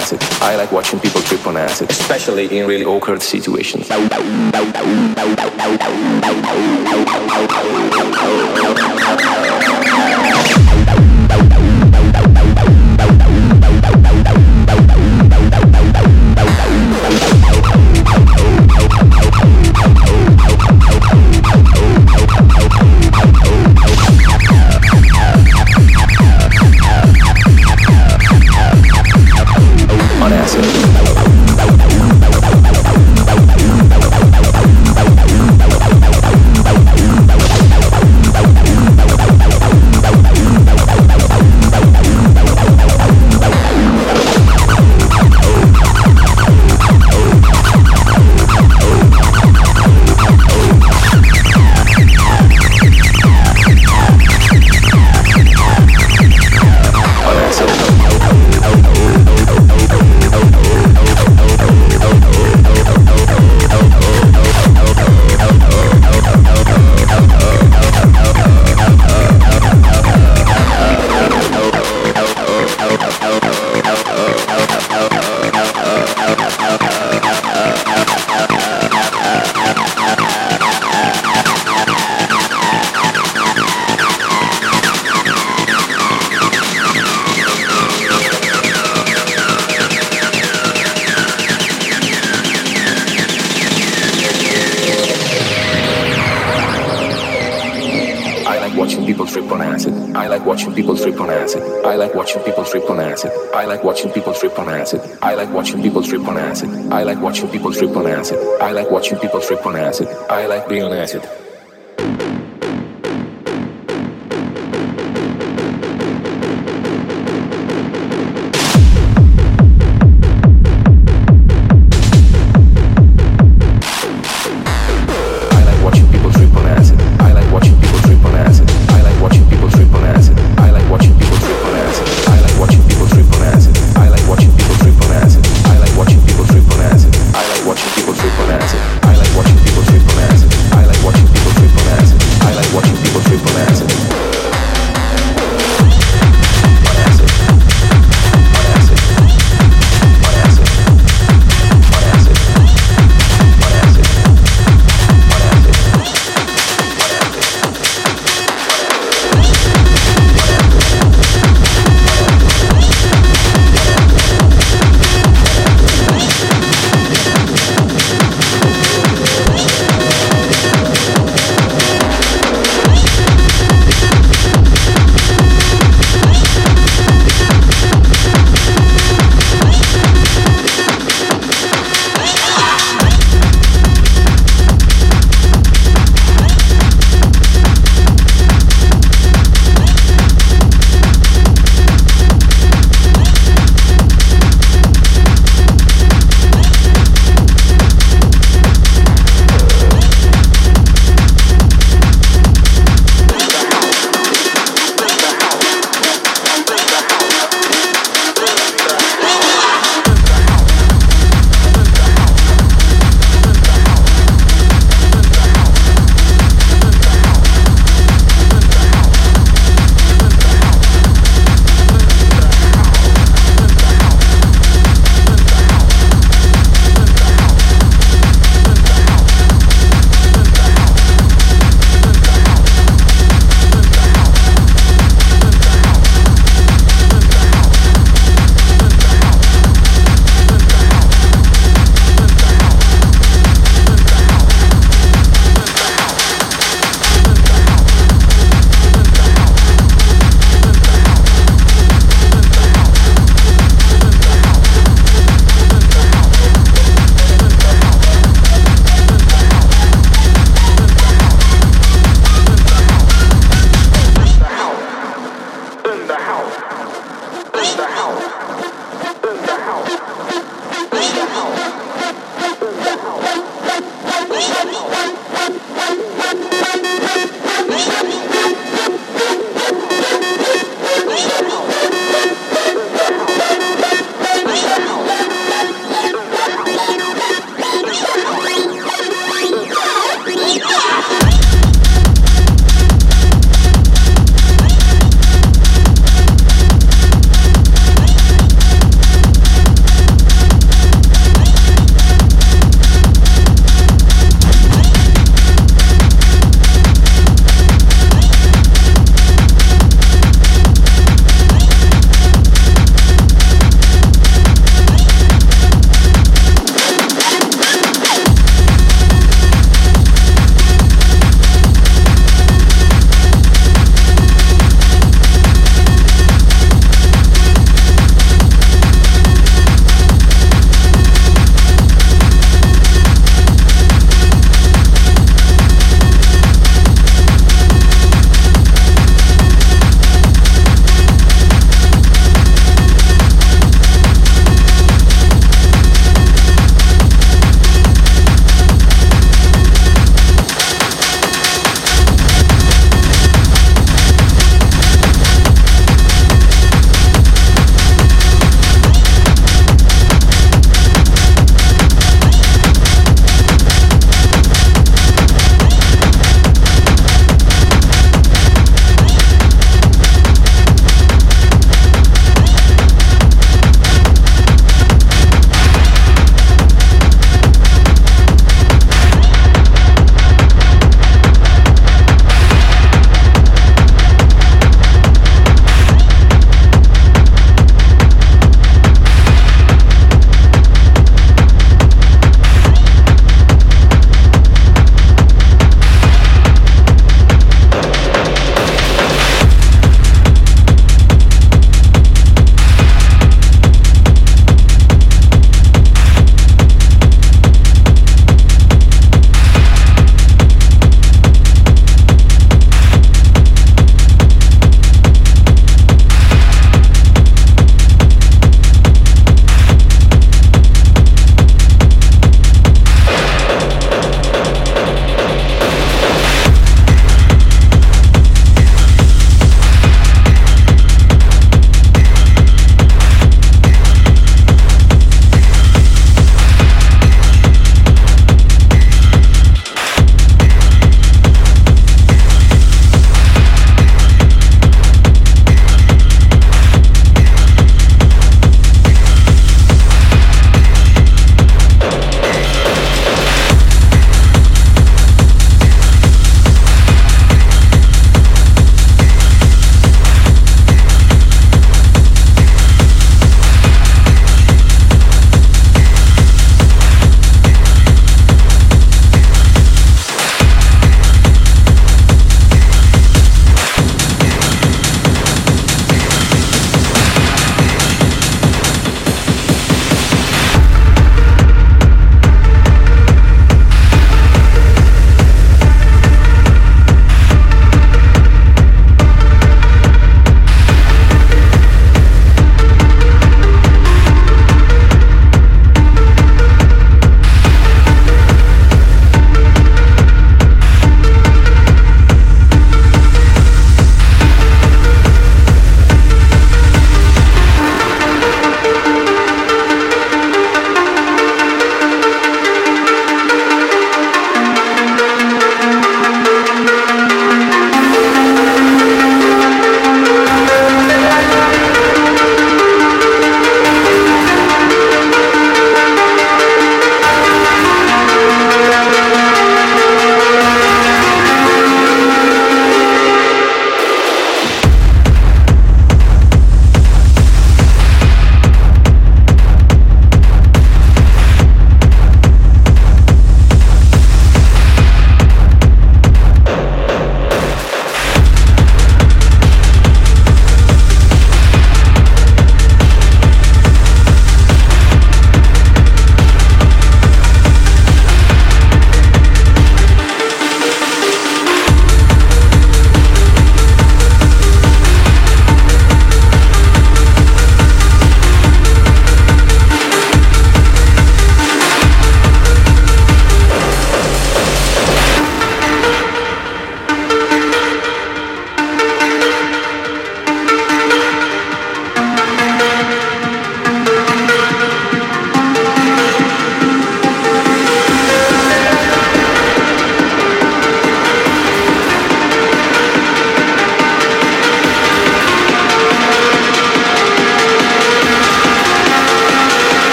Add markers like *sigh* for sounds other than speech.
acid. I like watching people trip on acid, especially in really awkward situations. *laughs* trip on acid. I like watching people trip on acid. I like watching people trip on acid. I like watching people trip on acid. I like watching people trip on acid. I like being on acid.